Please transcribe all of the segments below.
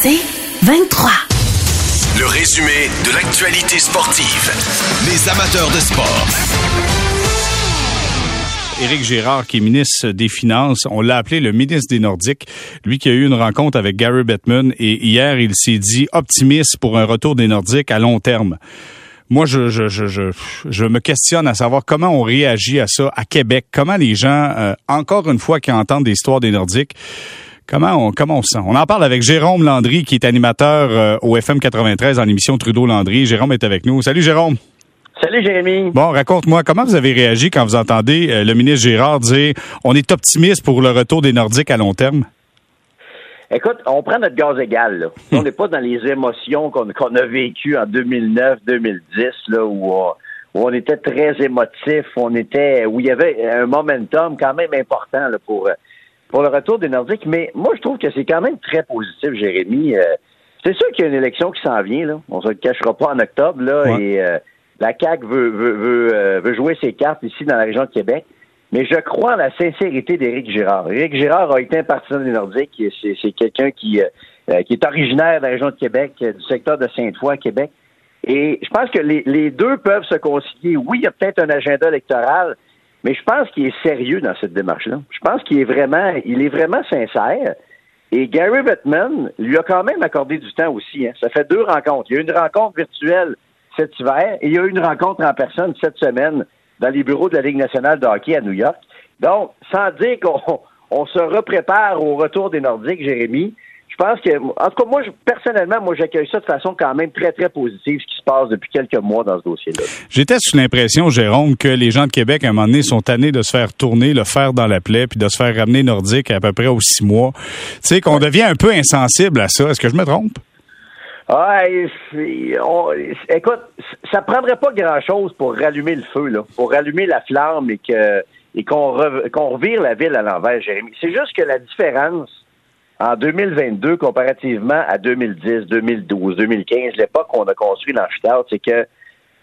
C'est 23. Le résumé de l'actualité sportive. Les amateurs de sport. Éric Gérard, qui est ministre des Finances, on l'a appelé le ministre des Nordiques. Lui qui a eu une rencontre avec Gary Bettman et hier, il s'est dit optimiste pour un retour des Nordiques à long terme. Moi, je, je, je, je, je me questionne à savoir comment on réagit à ça à Québec. Comment les gens, euh, encore une fois, qui entendent des histoires des Nordiques, Comment on, comment on se sent? On en parle avec Jérôme Landry, qui est animateur euh, au FM 93 en émission Trudeau-Landry. Jérôme est avec nous. Salut, Jérôme. Salut Jérémy. Bon, raconte-moi, comment vous avez réagi quand vous entendez euh, le ministre Gérard dire on est optimiste pour le retour des Nordiques à long terme? Écoute, on prend notre gaz égal. Là. on n'est pas dans les émotions qu'on a vécues en 2009-2010, là, où, où, on était très émotif, on était, où il y avait un momentum quand même important là, pour pour le retour des Nordiques. Mais moi, je trouve que c'est quand même très positif, Jérémy. Euh, c'est sûr qu'il y a une élection qui s'en vient. Là. On se le cachera pas en octobre. Là, Et euh, la CAQ veut, veut, veut, euh, veut, jouer ses cartes ici dans la région de Québec. Mais je crois en la sincérité d'Éric Girard. Éric Girard a été un partisan des Nordiques. C'est quelqu'un qui, qui est originaire de la région de Québec, du secteur de Sainte-Foy, Québec. Et je pense que les, les deux peuvent se concilier. Oui, il y a peut-être un agenda électoral, mais je pense qu'il est sérieux dans cette démarche-là. Je pense qu'il est vraiment, il est vraiment sincère. Et Gary Bettman lui a quand même accordé du temps aussi. Hein. Ça fait deux rencontres. Il y a une rencontre virtuelle cet hiver et il y a une rencontre en personne cette semaine dans les bureaux de la Ligue nationale de hockey à New York. Donc, sans dire qu'on on se reprépare au retour des Nordiques, Jérémy, pense que, en tout cas, moi, personnellement, moi, j'accueille ça de façon quand même très, très positive, ce qui se passe depuis quelques mois dans ce dossier-là. J'étais sous l'impression, Jérôme, que les gens de Québec, à un moment donné, sont tannés de se faire tourner le fer dans la plaie, puis de se faire ramener nordique à peu près aux six mois. Tu sais, qu'on devient un peu insensible à ça. Est-ce que je me trompe? Ouais, écoute, ça prendrait pas grand-chose pour rallumer le feu, là, pour rallumer la flamme et que et qu'on revire la ville à l'envers, Jérémy. C'est juste que la différence en 2022 comparativement à 2010, 2012, 2015, l'époque où on a construit l'amphithéâtre, c'est que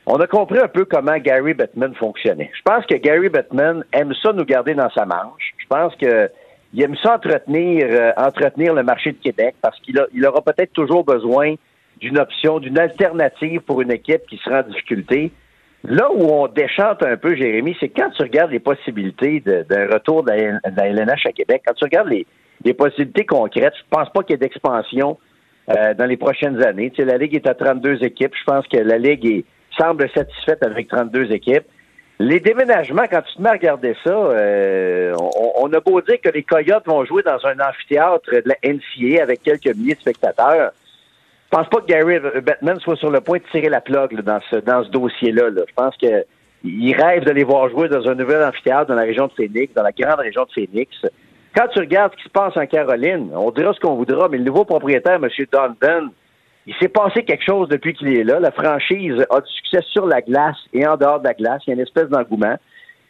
on a compris un peu comment Gary Bettman fonctionnait. Je pense que Gary Bettman aime ça nous garder dans sa manche. Je pense que il aime ça entretenir, euh, entretenir le marché de Québec parce qu'il il aura peut-être toujours besoin d'une option, d'une alternative pour une équipe qui sera en difficulté. Là où on déchante un peu, Jérémy, c'est quand tu regardes les possibilités d'un retour de la LNH à Québec, quand tu regardes les, des possibilités concrètes. Je pense pas qu'il y ait d'expansion euh, dans les prochaines années. Tu sais, la Ligue est à 32 équipes. Je pense que la Ligue est, semble satisfaite avec 32 équipes. Les déménagements, quand tu te mets à regarder ça, euh, on, a beau dire que les Coyotes vont jouer dans un amphithéâtre de la NCA avec quelques milliers de spectateurs. Je pense pas que Gary Bettman soit sur le point de tirer la plug dans ce dans ce dossier-là. Là. Je pense qu'il rêve de les voir jouer dans un nouvel amphithéâtre dans la région de Phoenix, dans la grande région de Phoenix. Quand tu regardes ce qui se passe en Caroline, on dira ce qu'on voudra, mais le nouveau propriétaire, M. Donovan, il s'est passé quelque chose depuis qu'il est là. La franchise a du succès sur la glace et en dehors de la glace. Il y a une espèce d'engouement.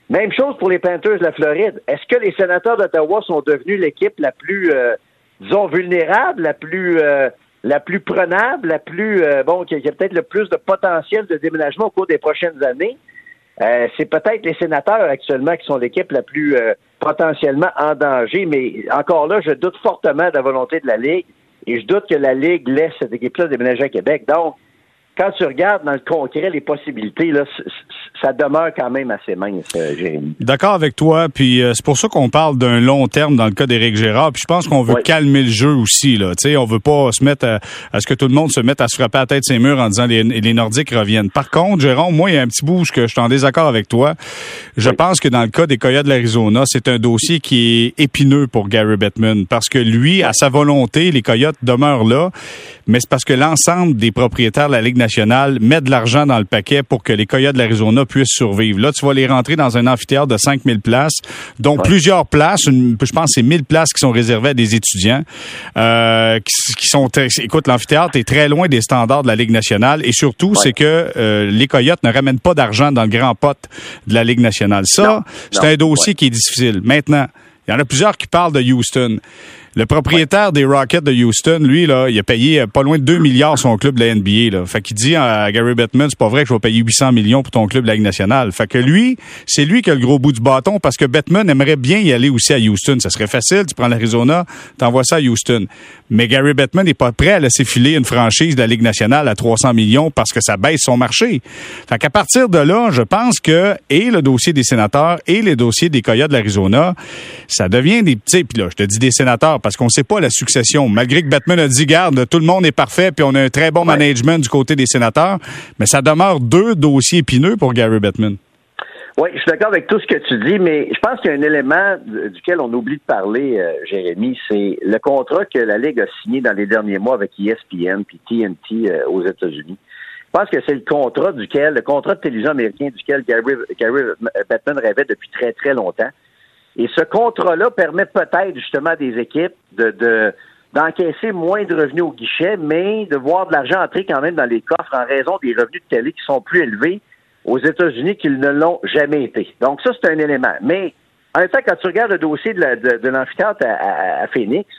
Même chose pour les Panthers de la Floride. Est-ce que les sénateurs d'Ottawa sont devenus l'équipe la plus, euh, disons, vulnérable, la plus, euh, la plus prenable, la plus, euh, bon, qui a, a peut-être le plus de potentiel de déménagement au cours des prochaines années? Euh, c'est peut-être les sénateurs actuellement qui sont l'équipe la plus euh, potentiellement en danger, mais encore là, je doute fortement de la volonté de la Ligue et je doute que la Ligue laisse cette équipe-là déménager à Québec. Donc, quand tu regardes dans le concret les possibilités, là, ça demeure quand même assez mince, euh, Jérémy. D'accord avec toi, puis euh, c'est pour ça qu'on parle d'un long terme dans le cas d'Éric Gérard, puis je pense qu'on veut calmer le jeu aussi, là. Tu sais, on veut pas se mettre à, ce que tout le monde se mette à se frapper la tête ses murs en disant les, les Nordiques reviennent. Par contre, Jérôme, moi, il y a un petit bout que je suis en désaccord avec toi. Je pense que dans le cas des Coyotes de l'Arizona, c'est un dossier qui est épineux pour Gary Bettman, parce que lui, à sa volonté, les Coyotes demeurent là, mais c'est parce que l'ensemble des propriétaires de la Ligue nationale mettent de l'argent dans le paquet pour que les Coyotes de l'Arizona puissent survivre. Là, tu vas les rentrer dans un amphithéâtre de 5000 places, dont plusieurs places, je pense c'est 1000 places qui sont réservées à des étudiants, euh, qui, sont... Écoute, l'amphithéâtre est très loin des standards de la Ligue nationale et surtout, c'est que euh, les Coyotes ne ramènent pas d'argent dans le grand pot de la Ligue nationale. Ça, c'est un dossier qui est difficile. Maintenant, il y en a plusieurs qui parlent de Houston. Le propriétaire des Rockets de Houston, lui, là, il a payé pas loin de 2 milliards son club de la NBA. Là. Fait qu'il dit à Gary Bettman, c'est pas vrai que je vais payer 800 millions pour ton club de la Ligue nationale. Fait que lui, c'est lui qui a le gros bout du bâton parce que Bettman aimerait bien y aller aussi à Houston. Ça serait facile, tu prends l'Arizona, t'envoies ça à Houston. Mais Gary Bettman n'est pas prêt à laisser filer une franchise de la Ligue nationale à 300 millions parce que ça baisse son marché. Fait qu'à partir de là, je pense que et le dossier des sénateurs et les dossiers des Coyotes de l'Arizona, ça devient des petits. Puis là, je te dis des sénateurs parce qu'on sait pas la succession. Malgré que Batman a dit, garde, tout le monde est parfait, puis on a un très bon management du côté des sénateurs, mais ça demeure deux dossiers épineux pour Gary Bettman. Oui, je suis d'accord avec tout ce que tu dis, mais je pense qu'il y a un élément duquel on oublie de parler, euh, Jérémy, c'est le contrat que la Ligue a signé dans les derniers mois avec ESPN puis TNT euh, aux États-Unis. Je pense que c'est le contrat duquel, le contrat de télévision américain duquel Gary, Gary Bettman rêvait depuis très, très longtemps. Et ce contrat-là permet peut-être justement à des équipes de, d'encaisser moins de revenus au guichet, mais de voir de l'argent entrer quand même dans les coffres en raison des revenus de télé qui sont plus élevés aux États-Unis qu'ils ne l'ont jamais été. Donc ça, c'est un élément. Mais en même temps, quand tu regardes le dossier de, de, l'amphithéâtre à, Phoenix,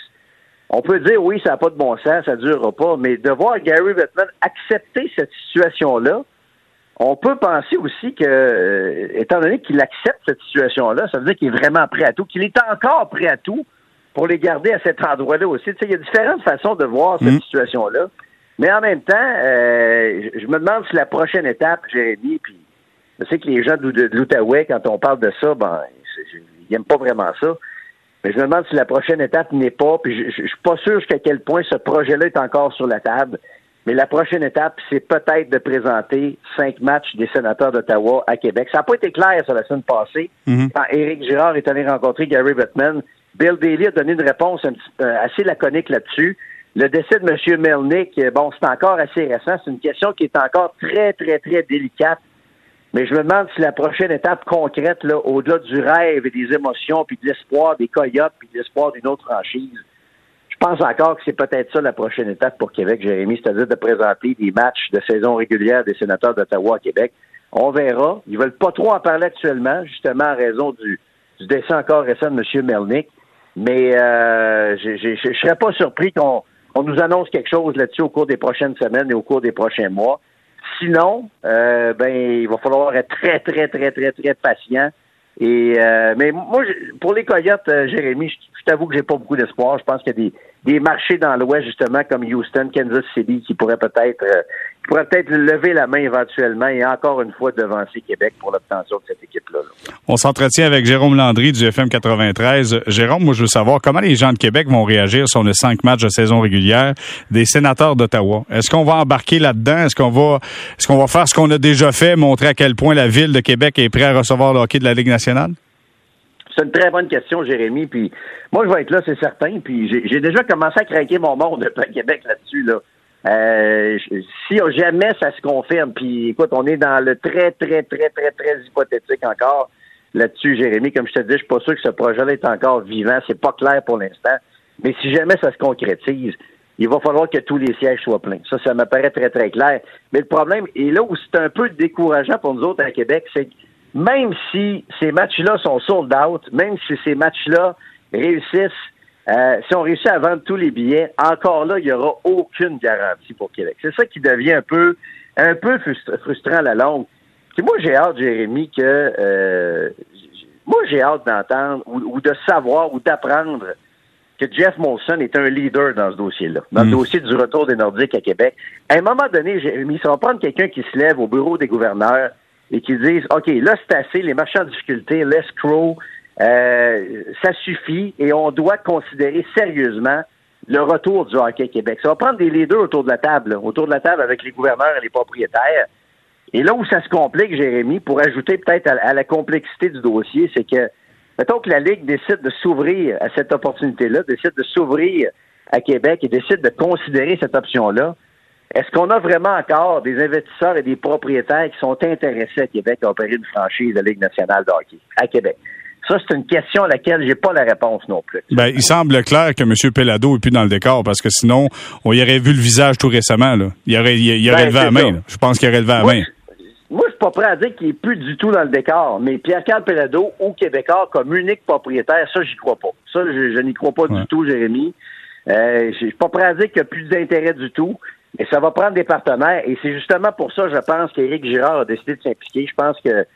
on peut dire oui, ça n'a pas de bon sens, ça ne durera pas, mais de voir Gary Bettman accepter cette situation-là, on peut penser aussi que, euh, étant donné qu'il accepte cette situation-là, ça veut dire qu'il est vraiment prêt à tout, qu'il est encore prêt à tout pour les garder à cet endroit-là aussi. Tu sais, il y a différentes façons de voir cette mhm. situation-là. Mais en même temps, euh, je me demande si la prochaine étape, Jérémy, puis je sais que les gens de, l'Outaouais, quand on parle de ça, ben, ils n'aiment pas vraiment ça. Mais je me demande si la prochaine étape n'est pas, puis je, je, suis pas sûr jusqu'à quel point ce projet-là est encore sur la table. Mais la prochaine étape, c'est peut-être de présenter cinq matchs des sénateurs d'Ottawa à Québec. Ça n'a pas été clair sur la semaine passée. Mhm. Quand Éric Girard est allé rencontrer Gary Bettman, Bill Daly a donné une réponse euh, assez laconique là-dessus. Le décès de M. Melnick, euh, bon, c'est encore assez récent. C'est une question qui est encore très, très, très délicate. Mais je me demande si la prochaine étape concrète, là, au-delà du rêve et des émotions, puis de l'espoir des Coyotes, puis de l'espoir d'une autre franchise, je pense encore que c'est peut-être ça la prochaine étape pour Québec, Jérémy, c'est-à-dire de présenter des matchs de saison régulière des sénateurs d'Ottawa à Québec. On verra. Ils veulent pas trop en parler actuellement, justement en raison du, du décès encore récent de M. Melnick. Mais euh, je ne serais pas surpris qu'on on nous annonce quelque chose là-dessus au cours des prochaines semaines et au cours des prochains mois. Sinon, euh, ben il va falloir être très, très, très, très, très patient. Et euh, mais moi, pour les Coyotes, euh, Jérémy, je, je t'avoue que j'ai pas beaucoup d'espoir. Je pense qu'il y a des, des marchés dans l'Ouest, justement, comme Houston, Kansas City, qui pourraient peut-être euh, qui peut-être lever la main éventuellement et encore une fois devancer Québec pour l'obtention de cette équipe-là. On s'entretient avec Jérôme Landry du FM 93. Jérôme, moi, je veux savoir comment les gens de Québec vont réagir sur les cinq matchs de saison régulière des sénateurs d'Ottawa. Est-ce qu'on va embarquer là-dedans? Est-ce qu'on va est-ce qu'on va faire ce qu'on a déjà fait, montrer à quel point la ville de Québec est prête à recevoir le hockey de la Ligue nationale? C'est une très bonne question, Jérémy. Puis moi, je vais être là, c'est certain. Puis j'ai déjà commencé à craquer mon monde à Québec là-dessus. Là. Euh, si jamais ça se confirme, puis écoute, on est dans le très, très, très, très, très hypothétique encore là-dessus, Jérémy. Comme je te dis, je suis pas sûr que ce projet-là est encore vivant. C'est pas clair pour l'instant. Mais si jamais ça se concrétise, il va falloir que tous les sièges soient pleins. Ça, ça me paraît très, très clair. Mais le problème, et là où c'est un peu décourageant pour nous autres à Québec, c'est que même si ces matchs-là sont sold out, même si ces matchs-là réussissent, euh, si on réussit à vendre tous les billets, encore là, il n'y aura aucune garantie pour Québec. C'est ça qui devient un peu, un peu frustrant à la longue. Puis moi, j'ai hâte, Jérémy, que euh, moi, j'ai hâte d'entendre ou, de savoir ou d'apprendre que Jeff Molson est un leader dans ce dossier-là, dans le mm. dossier du retour des Nordiques à Québec. À un moment donné, Jérémy, ça va prendre quelqu'un qui se lève au bureau des gouverneurs et qui disent OK, là, c'est assez, les marchands en difficulté, l'escrow, euh, ça suffit et on doit considérer sérieusement le retour du hockey Québec. Ça va prendre des leaders autour de la table, autour de la table avec les gouverneurs et les propriétaires. Et là où ça se complique, Jérémy, pour ajouter peut-être à, la complexité du dossier, c'est que, mettons que la Ligue décide de s'ouvrir à cette opportunité-là, décide de s'ouvrir à Québec et décide de considérer cette option-là, est-ce qu'on a vraiment encore des investisseurs et des propriétaires qui sont intéressés à Québec à opérer une franchise de Ligue nationale de hockey à Québec? Ça, c'est une question à laquelle j'ai pas la réponse non plus. Ben, il semble clair que M. Pelado est plus dans le décor parce que sinon, on y aurait vu le visage tout récemment. Là. Il aurait, il, aurait ben, levé la main. Je pense qu'il aurait levé la main. moi, je suis pas prêt à dire qu'il est plus du tout dans le décor, mais Pierre-Carl Pelado au Québécois comme unique propriétaire, ça, j'y crois pas. Ça, je, n'y crois pas du tout, Jérémy. Euh, je suis pas prêt à dire qu'il n'y a plus d'intérêt du tout, mais ça va prendre des partenaires, et c'est justement pour ça, je pense, qu'Éric Girard a décidé de s'impliquer. Je pense que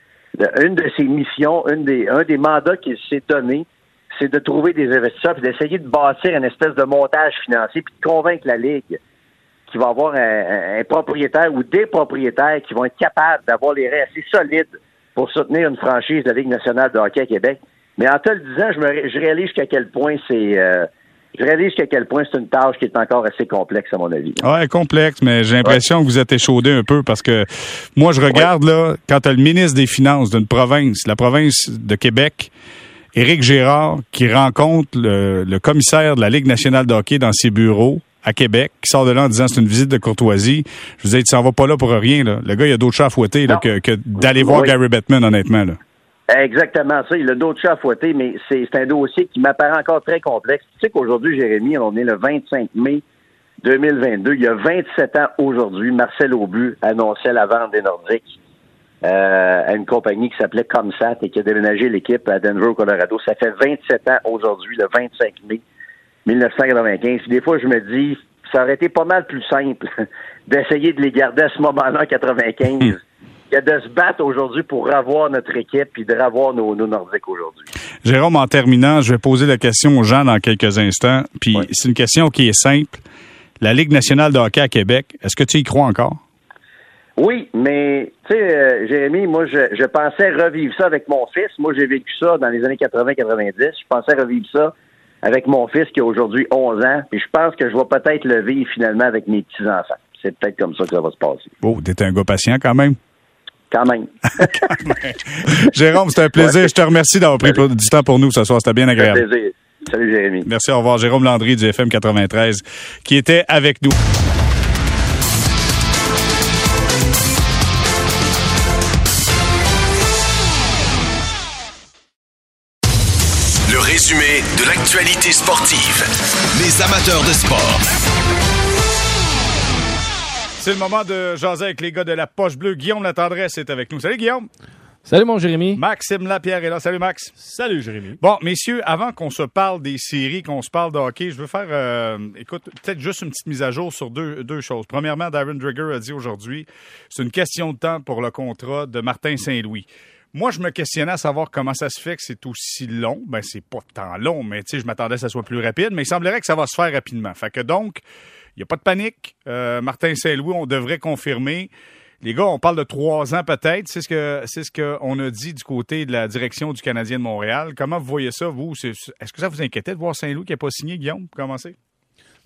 une de ses missions, une des, un des mandats qu'il s'est donné, c'est de trouver des investisseurs et d'essayer de bâtir une espèce de montage financier puis de convaincre la Ligue qu'il va avoir un, propriétaire ou des propriétaires qui vont être capables d'avoir les règles assez solides pour soutenir une franchise de la Ligue nationale de hockey à Québec. Mais en te le disant, je, me, je réalise jusqu'à quel point c'est euh, je réalise jusqu'à quel point c'est une tâche qui est encore assez complexe, à mon avis. Ouais, complexe, mais j'ai l'impression que vous êtes échaudé un peu parce que moi, je regarde, là, quand tu le ministre des Finances d'une province, la province de Québec, Éric Gérard, qui rencontre le, commissaire de la Ligue nationale de hockey dans ses bureaux à Québec, qui sort de là en disant c'est une visite de courtoisie. Je vous ai dit, tu s'en vas pas là pour rien. Là. Le gars, il a d'autres chats à fouetter que, d'aller voir Gary Bettman, honnêtement. Là. Exactement ça. Il a d'autres chats à fouetter, mais c'est un dossier qui m'apparaît encore très complexe. Tu sais qu'aujourd'hui, Jérémy, on est le 25 mai 2022. Il y a 27 ans aujourd'hui, Marcel Aubu annonçait la vente des Nordiques euh, à une compagnie qui s'appelait Comsat et qui a déménagé l'équipe à Denver, Colorado. Ça fait 27 ans aujourd'hui, le 25 mai 1995. Des fois, je me dis, ça aurait été pas mal plus simple d'essayer de les garder à ce moment-là en 95 hmm. Que de se battre aujourd'hui pour revoir notre équipe et de revoir nos, Nordiques aujourd'hui. Jérôme, en terminant, je vais poser la question aux gens dans quelques instants. Puis c'est une question qui est simple. La Ligue nationale de hockey à Québec, est-ce que tu y crois encore? Oui, mais tu sais, euh, Jérémy, moi, je, je, pensais revivre ça avec mon fils. Moi, j'ai vécu ça dans les années 80-90. Je pensais revivre ça avec mon fils qui a aujourd'hui 11 ans. Puis je pense que je vais peut-être le vivre finalement avec mes petits-enfants. C'est peut-être comme ça que ça va se passer. Oh, t'es un gars patient quand même. Quand même. Jérôme, c'était un plaisir. Je te remercie d'avoir pris du temps pour nous ce soir. C'était bien agréable. Un plaisir. Salut, Jérémy. Merci, au revoir. Jérôme Landry du FM 93 qui était avec nous. de l'actualité sportive. Les amateurs de sport. C'est le moment de jaser avec les gars de la poche bleue. Guillaume Latendresse est avec nous. Salut Guillaume. Salut mon Jérémy. Maxime Lapierre est là. Salut Max. Salut Jérémy. Bon, messieurs, avant qu'on se parle des séries, qu'on se parle de hockey, je veux faire, euh, écoute, peut-être juste une petite mise à jour sur deux, deux choses. Premièrement, Darren Drigger a dit aujourd'hui, c'est une question de temps pour le contrat de Martin Saint-Louis. Moi, je me questionnais à savoir comment ça se fait que c'est aussi long. Ben, c'est pas tant long, mais tu sais, je m'attendais que ça soit plus rapide, mais il semblerait que ça va se faire rapidement. Fait que donc, n'y a pas de panique. Euh, Martin Saint-Louis, on devrait confirmer. Les gars, on parle de trois ans peut-être. C'est ce que c'est ce qu'on a dit du côté de la direction du Canadien de Montréal. Comment vous voyez ça, vous? Est-ce que ça vous inquiétait de voir Saint-Louis qui n'a pas signé, Guillaume, pour commencer?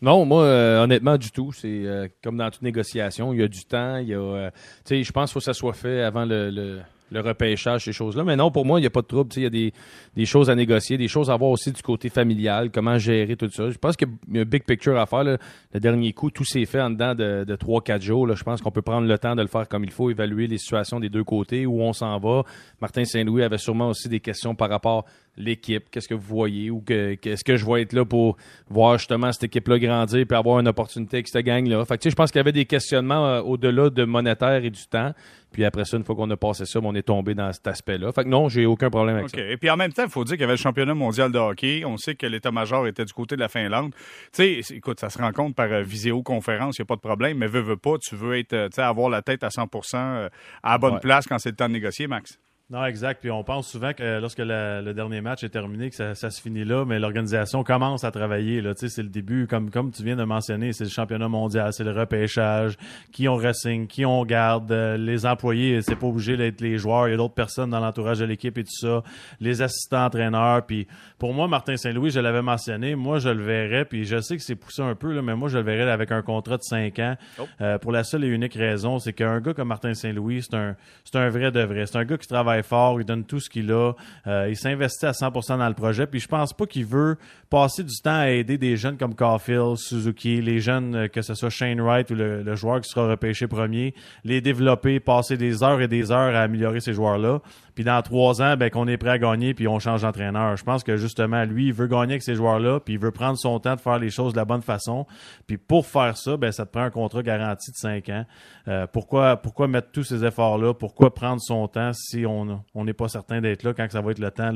Non, moi, euh, honnêtement, du tout. C'est euh, comme dans toute négociation, il y a du temps. Il y a, tu sais, je pense qu'il faut que ça soit fait avant le le repêchage, ces choses-là. Mais non, pour moi, il n'y a pas de trouble. Il y a des, choses à négocier, des choses à voir aussi du côté familial, comment gérer tout ça. Je pense qu'il y a un big picture à faire. Le dernier coup, tout s'est fait en dedans de, de 3-4 jours. Je pense qu'on peut prendre le temps de le faire comme il faut, évaluer les situations des deux côtés, où on s'en va. Martin Saint-Louis avait sûrement aussi des questions par rapport l'équipe, qu'est-ce que vous voyez ou que, est-ce que je vais être là pour voir justement cette équipe-là grandir puis avoir une opportunité avec cette gang-là? Fait que, je pense qu'il y avait des questionnements euh, au-delà de monétaire et du temps. Puis après ça, une fois qu'on a passé ça, on est tombé dans cet aspect-là. Fait que non, j'ai aucun problème avec ça. Et puis en même temps, il faut dire qu'il y avait le championnat mondial de hockey. On sait que l'état-major était du côté de la Finlande. Tu sais, écoute, ça se rencontre par euh, visioconférence, il n'y a pas de problème, mais veux, veux pas, tu veux être, euh, tu sais, avoir la tête à 100 à la bonne place quand c'est le temps de négocier, Max. Non, exact. Puis on pense souvent que lorsque le dernier match est terminé, que ça, se finit là, mais l'organisation commence à travailler. Là, c'est le début, comme comme tu viens de mentionner, c'est le championnat mondial, c'est le repêchage, qui on ressigne, qui on garde, euh, les employés, c'est pas obligé d'être les joueurs, il y a d'autres personnes dans l'entourage de l'équipe et tout ça, les assistants entraîneurs. Puis pour moi, Martin Saint-Louis, je l'avais mentionné, moi je le verrais, puis je sais que c'est poussé un peu, là, mais moi je le verrais avec un contrat de 5 ans. Oh. Euh, pour la seule et unique raison, c'est qu'un gars comme Martin Saint-Louis, c'est un, c'est un vrai de vrai. C'est un gars qui travaille fort, il donne tout ce qu'il a, euh, il s'investit à 100% dans le projet, puis je pense pas qu'il veut passer du temps à aider des jeunes comme Caulfield, Suzuki, les jeunes, euh, que ce soit Shane Wright ou le, le joueur qui sera repêché premier, les développer, passer des heures et des heures à améliorer ces joueurs-là puis dans trois ans, ben, qu'on est prêt à gagner, puis on change d'entraîneur. Je pense que justement, lui, il veut gagner avec ces joueurs-là, puis il veut prendre son temps de faire les choses de la bonne façon. Puis pour faire ça, ben, ça te prend un contrat garanti de cinq ans. Euh, pourquoi, pourquoi mettre tous ces efforts-là? Pourquoi prendre son temps si on n'est pas certain d'être là quand ça va être le temps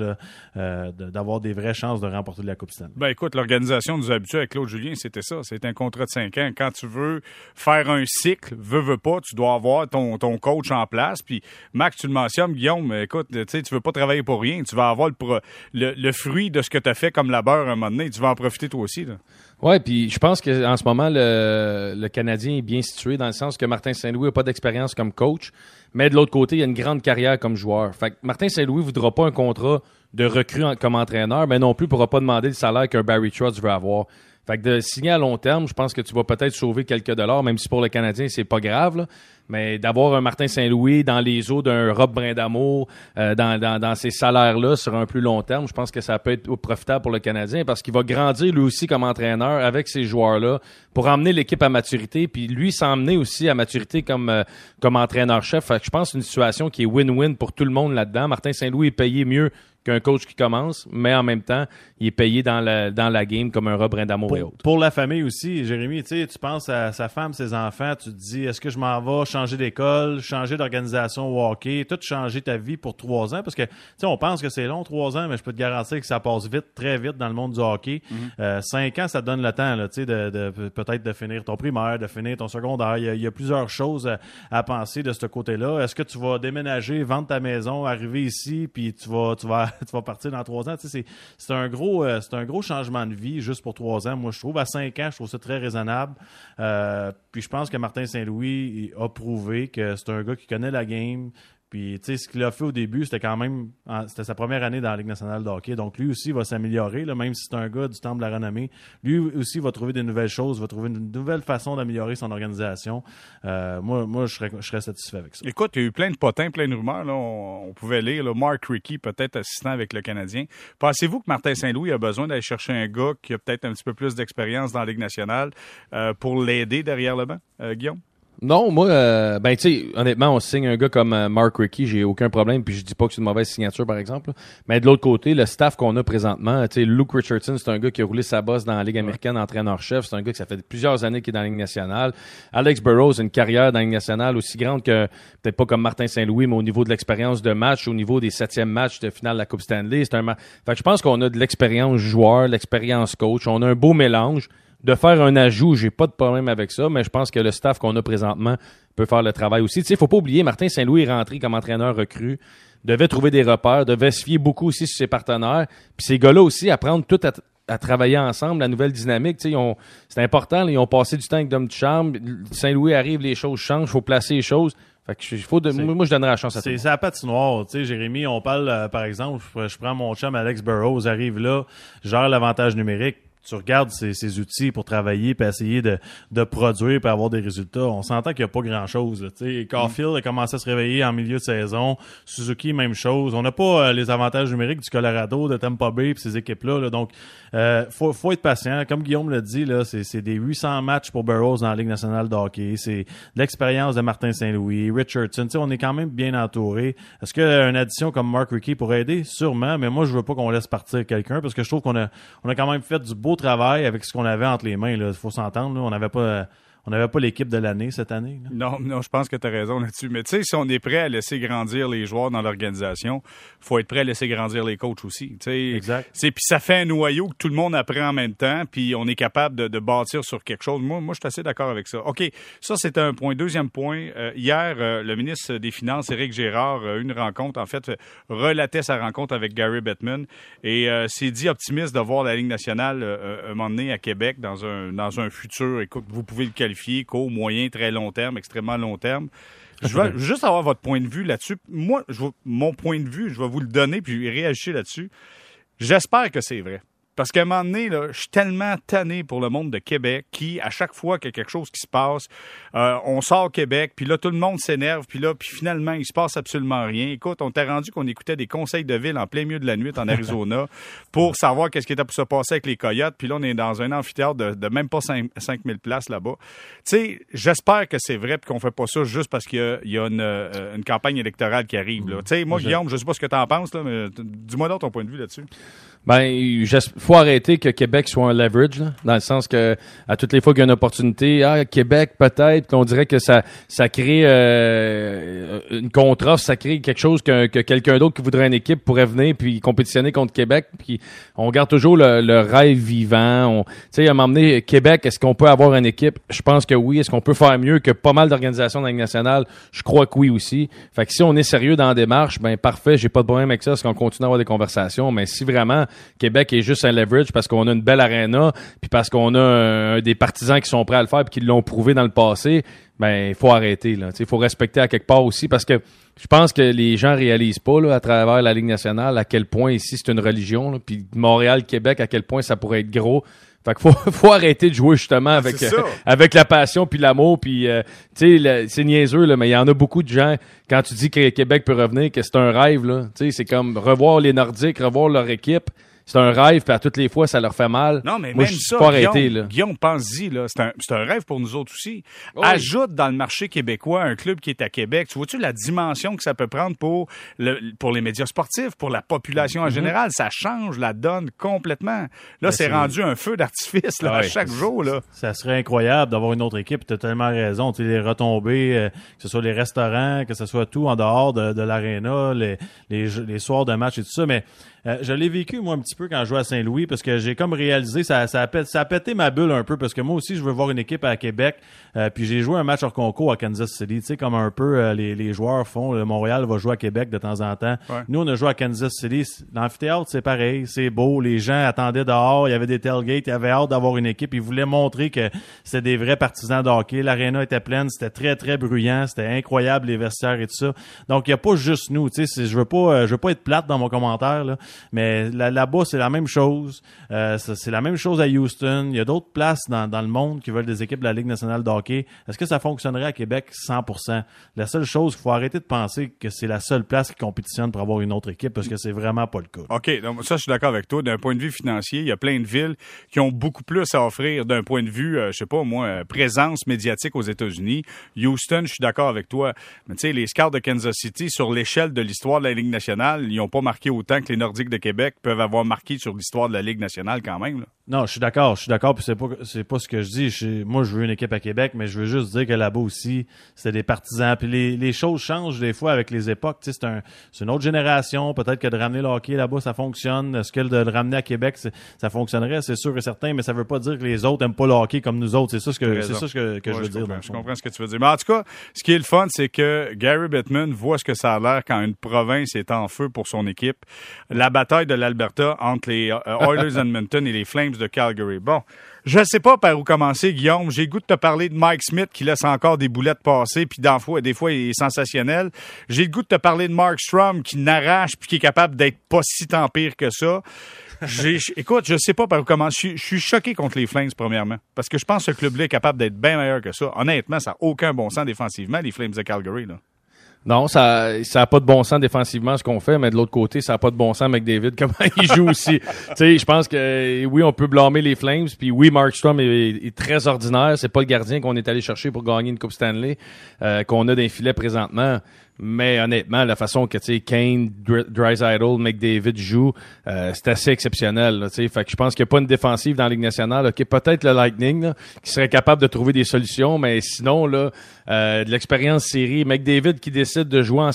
euh, d'avoir des vraies chances de remporter la Coupe Stanley? Ben écoute, l'organisation nous a habitués avec Claude Julien, c'était ça. C'est un contrat de cinq ans. Quand tu veux faire un cycle, veux, veux pas, tu dois avoir ton, ton coach en place. Puis Max, tu le mentionnes, Guillaume, écoute, tu sais, tu veux pas travailler pour rien. Tu vas avoir le, fruit de ce que tu as fait comme labeur un moment donné. Tu vas en profiter toi aussi. Là. Ouais, puis je pense qu'en ce moment, le, Canadien est bien situé dans le sens que Martin Saint-Louis n'a pas d'expérience comme coach, mais de l'autre côté, il a une grande carrière comme joueur. Fait que Martin Saint-Louis voudra pas un contrat de recrue comme entraîneur, mais non plus pourra pas demander le salaire qu'un Barry Trotz veut avoir. Fait que de signer à long terme, je pense que tu vas peut-être sauver quelques dollars, même si pour le Canadien, c'est pas grave. Mais d'avoir un Martin Saint-Louis dans les eaux d'un Rob Brindamour, euh, dans, dans, dans, ces salaires-là sur un plus long terme, je pense que ça peut être profitable pour le Canadien parce qu'il va grandir lui aussi comme entraîneur avec ces joueurs-là pour emmener l'équipe à maturité, puis lui s'emmener aussi à maturité comme, euh, comme entraîneur-chef. Je pense que c'est une situation qui est win-win pour tout le monde là-dedans. Martin Saint-Louis est payé mieux qu'un coach qui commence, mais en même temps, il est payé dans la, dans la game comme un Rob Brindamour et autres. Pour la famille aussi, Jérémy, tu penses à sa femme, ses enfants, tu te dis, est-ce que je m'en vais changer d'école, changer d'organisation au hockey, tout changer ta vie pour trois ans, parce que, tu sais, on pense que c'est long, trois ans, mais je peux te garantir que ça passe vite, très vite dans le monde du hockey. Mhm. Euh, cinq ans, ça te donne le temps, tu sais, de, peut-être de finir ton primaire, de finir ton secondaire. Il y a, plusieurs choses à, penser de ce côté-là. Est-ce que tu vas déménager, vendre ta maison, arriver ici, puis tu vas, tu vas, tu vas partir dans trois ans? Tu sais, c'est un gros, euh, c'est un gros changement de vie juste pour trois ans. Moi, je trouve à cinq ans, je trouve ça très raisonnable. Euh, puis je pense que Martin Saint-Louis a prouvé que c'est un gars qui connaît la game, puis, tu sais, ce qu'il a fait au début, c'était quand même, c'était sa première année dans la Ligue nationale de hockey. Donc, lui aussi va s'améliorer, même si c'est un gars du temple de la renommée. Lui aussi va trouver des nouvelles choses, va trouver une nouvelle façon d'améliorer son organisation. Euh, moi, moi je, serais, je serais satisfait avec ça. Écoute, il y a eu plein de potins, plein de rumeurs. Là. On, pouvait lire là, Mark Rickey, peut-être assistant avec le Canadien. Pensez-vous que Martin Saint-Louis a besoin d'aller chercher un gars qui a peut-être un petit peu plus d'expérience dans la Ligue nationale euh, pour l'aider derrière le banc, euh, Guillaume? Non, moi, euh, ben tu sais, honnêtement, on signe un gars comme euh, Mark Rickey, j'ai aucun problème, puis je dis pas que c'est une mauvaise signature, par exemple. Mais de l'autre côté, le staff qu'on a présentement, tu sais, Luke Richardson, c'est un gars qui a roulé sa bosse dans la Ligue américaine, entraîneur-chef, c'est un gars qui ça fait plusieurs années qu'il est dans la Ligue nationale. Alex Burrows a une carrière dans la Ligue nationale aussi grande que, peut-être pas comme Martin Saint-Louis, mais au niveau de l'expérience de match, au niveau des septièmes matchs de finale de la Coupe Stanley, c'est un Fait que je pense qu'on a de l'expérience joueur, l'expérience coach, on a un beau mélange de faire un ajout, j'ai pas de problème avec ça, mais je pense que le staff qu'on a présentement peut faire le travail aussi. Tu sais, faut pas oublier, Martin Saint-Louis est rentré comme entraîneur recru, devait trouver des repères, devait se fier beaucoup aussi sur ses partenaires, puis ces gars-là aussi apprendre tout à, travailler ensemble, la nouvelle dynamique. Tu sais, c'est important, ils ont passé du temps avec Dom Ducharme, Saint-Louis arrive, les choses changent, faut placer les choses. Fait que faut de, moi, je donnerais la chance à C'est la patinoire. Tu sais, Jérémy, on parle, euh, par exemple, je, je, prends mon chum Alex Burrows, arrive là, gère l'avantage numérique tu regardes ces, outils pour travailler et essayer de, de produire et avoir des résultats, on s'entend qu'il n'y a pas grand-chose. Caulfield a commencé à se réveiller en milieu de saison. Suzuki, même chose. On n'a pas euh, les avantages numériques du Colorado, de Tampa Bay et ces équipes-là. Donc, euh, faut, faut être patient. Comme Guillaume l'a dit, là, c'est, des 800 matchs pour Burroughs dans la Ligue nationale de hockey. C'est l'expérience de Martin Saint-Louis, Richardson. on est quand même bien entouré. Est-ce qu'une addition comme Mark Rickey pourrait aider? Sûrement, mais moi, je veux pas qu'on laisse partir quelqu'un parce que je trouve qu'on a, on a quand même fait du beau travail avec ce qu'on avait entre les mains. Il faut s'entendre. On n'avait pas on n'avait pas l'équipe de l'année cette année. Non, non, je pense que tu as raison là-dessus. Mais tu sais, si on est prêt à laisser grandir les joueurs dans l'organisation, faut être prêt à laisser grandir les coachs aussi. exact. Puis ça fait un noyau que tout le monde apprend en même temps, puis on est capable de, bâtir sur quelque chose. Moi, moi je suis assez d'accord avec ça. OK, ça, c'est un point. Deuxième point, euh, hier, euh, le ministre des Finances, Éric Gérard, a eu une rencontre, en fait, relatait sa rencontre avec Gary Bettman et euh, s'est dit optimiste de voir la Ligue nationale un moment donné à Québec dans un, dans un futur. Écoute, vous pouvez le qualifier court, moyen, très long terme, extrêmement long terme. Je veux juste avoir votre point de vue là-dessus. Moi, je mon point de vue, je vais vous le donner puis réagir là-dessus. J'espère que c'est vrai. Parce qu'à un moment donné, là, je suis tellement tanné pour le monde de Québec qui, à chaque fois qu'il y a quelque chose qui se passe, euh, on sort Québec, puis là, tout le monde s'énerve, puis là, puis finalement, il se passe absolument rien. Écoute, on t'a rendu qu'on écoutait des conseils de ville en plein milieu de la nuit en Arizona pour savoir qu'est-ce qui était pour se passer avec les Coyotes, puis là, on est dans un amphithéâtre de, même pas 5000 places là-bas. Tu sais, j'espère que c'est vrai, puis qu'on fait pas ça juste parce qu'il y a, une, euh, une, campagne électorale qui arrive. Tu sais, moi, Guillaume, je sais pas ce que tu en penses, là, mais dis-moi donc ton point de vue là-dessus. Ben, il faut arrêter que Québec soit un leverage, là, dans le sens que à toutes les fois qu'il y a une opportunité, ah, Québec peut-être, on dirait que ça, ça crée euh, une contre-offre, ça crée quelque chose que, que quelqu'un d'autre qui voudrait une équipe pourrait venir puis compétitionner contre Québec. Puis on garde toujours le, rêve vivant. Tu sais, à donné, Québec, est-ce qu'on peut avoir une équipe? Je pense que oui. Est-ce qu'on peut faire mieux que pas mal d'organisations dans nationale? Je crois que oui aussi. Fait que si on est sérieux dans la démarche, ben parfait, j'ai pas de problème avec ça, est-ce qu'on continue à avoir des conversations. Mais si vraiment Québec est juste un leverage parce qu'on a une belle arena, puis parce qu'on a des partisans qui sont prêts à le faire puis qui l'ont prouvé dans le passé, ben il faut arrêter là. Il faut respecter à quelque part aussi parce que je pense que les gens réalisent pas là, à travers la Ligue nationale à quel point ici c'est une religion, puis Montréal, Québec, à quel point ça pourrait être gros. Fait qu'il faut, faut arrêter de jouer justement avec euh, avec la passion puis l'amour puis euh, tu sais c'est niaiseux là mais il y en a beaucoup de gens quand tu dis que Québec peut revenir que c'est un rêve là, tu sais c'est comme revoir les Nordiques, revoir leur équipe c'est un rêve, puis à toutes les fois, ça leur fait mal. Non, mais même je ça, pas arrêté, là. Guillaume, pense-y, là. C'est un, un, rêve pour nous autres aussi. Ajoute dans le marché québécois un club qui est à Québec. Tu vois-tu la dimension que ça peut prendre pour, le, pour les médias sportifs, pour la population en mhm. général? Ça change la donne complètement. Là, ben, c'est rendu un feu d'artifice, là, chaque jour, là. Ça serait incroyable d'avoir une autre équipe. Tu as tellement raison. Tu sais, les retombées, euh, que ce soit les restaurants, que ce soit tout en dehors de, de l'aréna, les, les, les soirs de match et tout ça. Mais euh, je l'ai vécu, moi, un petit peu quand je jouais à Saint-Louis, parce que j'ai comme réalisé, ça, ça, a, ça a pété ma bulle un peu, parce que moi aussi, je veux voir une équipe à Québec. Euh, puis j'ai joué un match hors concours à Kansas City, tu sais, comme un peu euh, les, les, joueurs font. Le Montréal va jouer à Québec de temps en temps. Nous, on a joué à Kansas City. L'amphithéâtre, c'est pareil, c'est beau. Les gens attendaient dehors, il y avait des tailgates, ils avaient hâte d'avoir une équipe. Ils voulaient montrer que c'était des vrais partisans de hockey. L'aréna était pleine, c'était très, très bruyant, c'était incroyable, les vestiaires et tout ça. Donc, il n'y a pas juste nous, tu sais, je veux pas, je veux pas être plate dans mon commentaire, là, mais là-bas, c'est la même chose. Euh, c'est la même chose à Houston. Il y a d'autres places dans, dans, le monde qui veulent des équipes de la Ligue nationale de hockey. Est-ce que ça fonctionnerait à Québec 100%? La seule chose, il faut arrêter de penser que c'est la seule place qui compétitionne pour avoir une autre équipe parce que c'est vraiment pas le cas. OK, donc ça, je suis d'accord avec toi. D'un point de vue financier, il y a plein de villes qui ont beaucoup plus à offrir d'un point de vue, euh, je sais pas moi, euh, présence médiatique aux États-Unis. Houston, je suis d'accord avec toi. Mais tu sais, les Scars de Kansas City, sur l'échelle de l'histoire de la Ligue nationale, ils n'ont pas marqué autant que les Nordiques de Québec peuvent avoir marqué sur l'histoire de la Ligue nationale quand même. Non, je suis d'accord, je suis d'accord, puis c'est pas c'est pas ce que je dis. moi, je veux une équipe à Québec, mais je veux juste dire que là-bas aussi, c'est des partisans. Puis les, les, choses changent des fois avec les époques. c'est un c'est une autre génération. Peut-être que de ramener le hockey là-bas, ça fonctionne. Est-ce que de le ramener à Québec, ça fonctionnerait, c'est sûr et certain, mais ça veut pas dire que les autres aiment pas le hockey comme nous autres. C'est ça ce que c'est ça que, que je veux dire. je comprends ce que tu veux dire. Mais en tout cas, ce qui est le fun, c'est que Gary Bettman voit ce que ça a l'air quand une province est en feu pour son équipe. La bataille de l'Alberta entre les euh, Oilers Edmonton et les Flames de Calgary. Bon, je ne sais pas par où commencer, Guillaume. J'ai goût de te parler de Mike Smith qui laisse encore des boulettes passer, puis des fois, des fois, il est sensationnel. J'ai le goût de te parler de Mark Strom qui n'arrache puis qui est capable d'être pas si tant pire que ça. écoute, je sais pas par où commencer. Je, suis choqué contre les Flames, premièrement. Parce que je pense que ce club-là est capable d'être bien meilleur que ça. Honnêtement, ça n'a aucun bon sens défensivement, les Flames de Calgary. Là. Non, ça ça a pas de bon sens défensivement ce qu'on fait, mais de l'autre côté, ça a pas de bon sens McDavid comment il joue aussi. tu sais, je pense que oui, on peut blâmer les Flames, puis oui, Mark Strom est, très ordinaire, c'est pas le gardien qu'on est allé chercher pour gagner une Coupe Stanley euh, qu'on a d'un filet présentement. Mais honnêtement, la façon que tu Kane, Drysdale, McDavid jouent, euh, c'est assez exceptionnel. Là, fait que je pense qu'il n'y a pas une défensive dans la Ligue nationale. Peut-être le Lightning qui serait capable de trouver des solutions, mais sinon là, euh, de l'expérience série, McDavid qui décide de jouer en,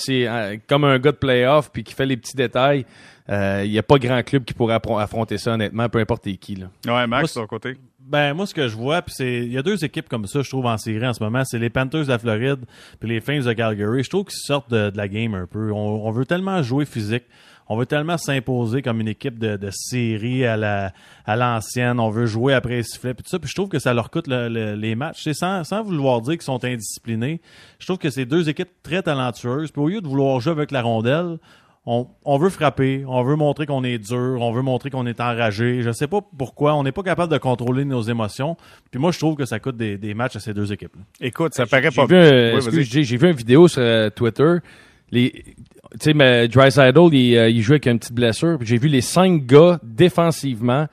comme un gars de playoff puis qui fait les petits détails. Il euh, n'y a pas grand club qui pourrait affronter ça, honnêtement, peu importe qui. Là. Ouais, Max, de ton côté? Ben moi ce que je vois puis c'est il y a deux équipes comme ça je trouve en série en ce moment, c'est les Panthers de la Floride puis les Flames de Calgary. Je trouve qu'ils sortent de, la game un peu. On, veut tellement jouer physique, on veut tellement s'imposer comme une équipe de, série à la à l'ancienne, on veut jouer après les sifflets puis tout ça. Puis je trouve que ça leur coûte les matchs. C'est sans sans vouloir dire qu'ils sont indisciplinés. Je trouve que c'est deux équipes très talentueuses. Puis au lieu de vouloir jouer avec la rondelle, on, on, veut frapper, on veut montrer qu'on est dur, on veut montrer qu'on est enragé. Je sais pas pourquoi, on n'est pas capable de contrôler nos émotions. Puis moi, je trouve que ça coûte des, des matchs à ces deux équipes. -là. Écoute, ça paraît pas. Vu, oui, j'ai vu une vidéo sur euh, Twitter. Les, tu sais, mais Dreisaitl, il, euh, il jouait avec une petite blessure. J'ai vu les cinq gars défensivement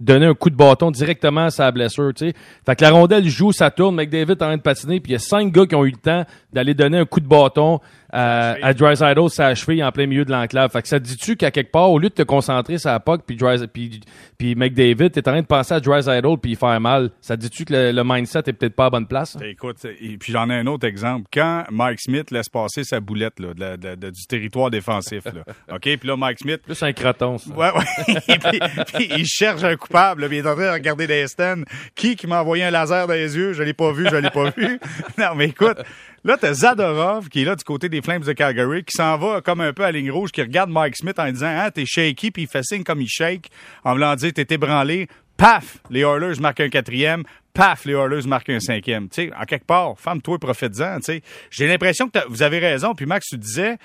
donner un coup de bâton directement à sa blessure, tu sais. Fait que la rondelle joue, ça tourne, McDavid est en train de patiner, puis il y a cinq gars qui ont eu le temps d'aller donner un coup de bâton à, à Drysdale, sa cheville en plein milieu de l'enclave. Fait que ça dit-tu qu'à quelque part, au lieu de te concentrer sur la puck puis, puis, puis McDavid, t'es en train de penser à Drysdale puis faire mal. Ça dit-tu que le, le, mindset est peut-être pas à bonne place? Hein? Écoute, et puis j'en ai un autre exemple. Quand Mike Smith laisse passer sa boulette là, de, de, de, du territoire défensif, là. OK? Puis là, Mike Smith... Plus un croton, ça. Ouais, ouais. puis, puis, il cherche un coupable. Puis il est en train de regarder des stands. Qui qui m'a envoyé un laser dans les yeux? Je l'ai pas vu, je l'ai pas vu. non, mais écoute... Là, t'as Zadorov qui est là du côté des Flames de Calgary, qui s'en va comme un peu à ligne rouge, qui regarde Mike Smith en disant Ah, t'es shaky, puis il fait signe comme il shake, en voulant dire t'es ébranlé. Paf! Les Oilers marquent un quatrième. Paf! Les Oilers marquent un cinquième. Tu sais, en quelque part, femme-toi, profite-en. Tu sais, j'ai l'impression que vous avez raison. Puis Max, tu disais,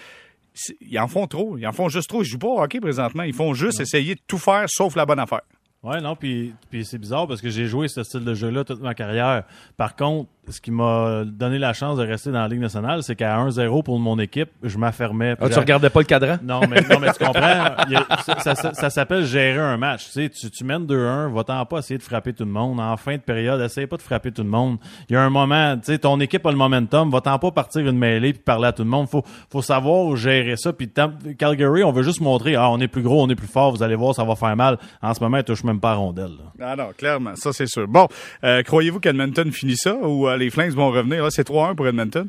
ils en font trop. Ils en font juste trop. Ils jouent pas au hockey présentement. Ils font juste non. essayer de tout faire sauf la bonne affaire. Ouais, non, puis, puis c'est bizarre parce que j'ai joué ce style de jeu-là toute ma carrière. Par contre, ce qui m'a donné la chance de rester dans la Ligue nationale, c'est qu'à 1-0 pour mon équipe, je m'affermais. Ah, tu regardais pas le cadran? Non, mais, non, mais tu comprends? a, ça, ça, ça s'appelle gérer un match. Tu sais, tu, tu mènes 2-1, va-t'en pas essayer de frapper tout le monde. En fin de période, essaye pas de frapper tout le monde. Il y a un moment, tu sais, ton équipe a le momentum, va-t'en pas partir une mêlée puis parler à tout le monde. Faut, faut savoir gérer ça. Puis Calgary, on veut juste montrer, ah, on est plus gros, on est plus fort, vous allez voir, ça va faire mal. En ce moment, ils touchent même pas à rondelle. Là. Ah non, clairement, ça c'est sûr. Bon, euh, croyez-vous qu'Edmonton finit ça ou euh, les Flames vont revenir? C'est 3-1 pour Edmonton?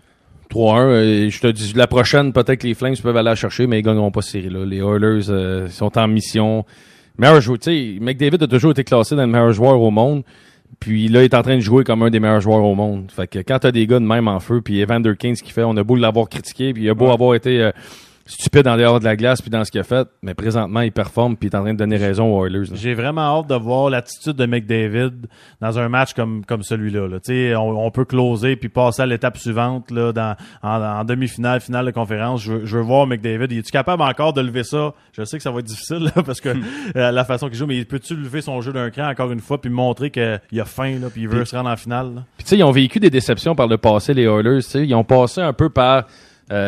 3-1. Je te dis, la prochaine, peut-être que les Flames peuvent aller la chercher, mais ils gagneront pas cette série-là. Les Oilers euh, sont en mission. Meilleur joueur, tu sais, McDavid a toujours été classé dans le meilleur joueur au monde. Puis là, il est en train de jouer comme un des meilleurs joueurs au monde. Fait que quand t'as des gars de même en feu, puis Evander King, ce qu'il fait, on a beau l'avoir critiqué, puis il a beau ouais. avoir été euh, stupide en dehors de la glace puis dans ce qu'il a fait, mais présentement, il performe puis il est en train de donner raison aux Oilers. J'ai vraiment hâte de voir l'attitude de McDavid dans un match comme comme celui-là. Là. On, on peut closer puis passer à l'étape suivante là, dans, en, en demi-finale, finale de conférence. Je veux, je veux voir McDavid. Il est-tu capable encore de lever ça? Je sais que ça va être difficile là, parce que euh, la façon qu'il joue, mais peut-tu lever son jeu d'un cran encore une fois puis montrer qu'il a faim là, puis il veut puis, se rendre en finale? Là? Puis tu sais, ils ont vécu des déceptions par le passé, les Oilers. T'sais. Ils ont passé un peu par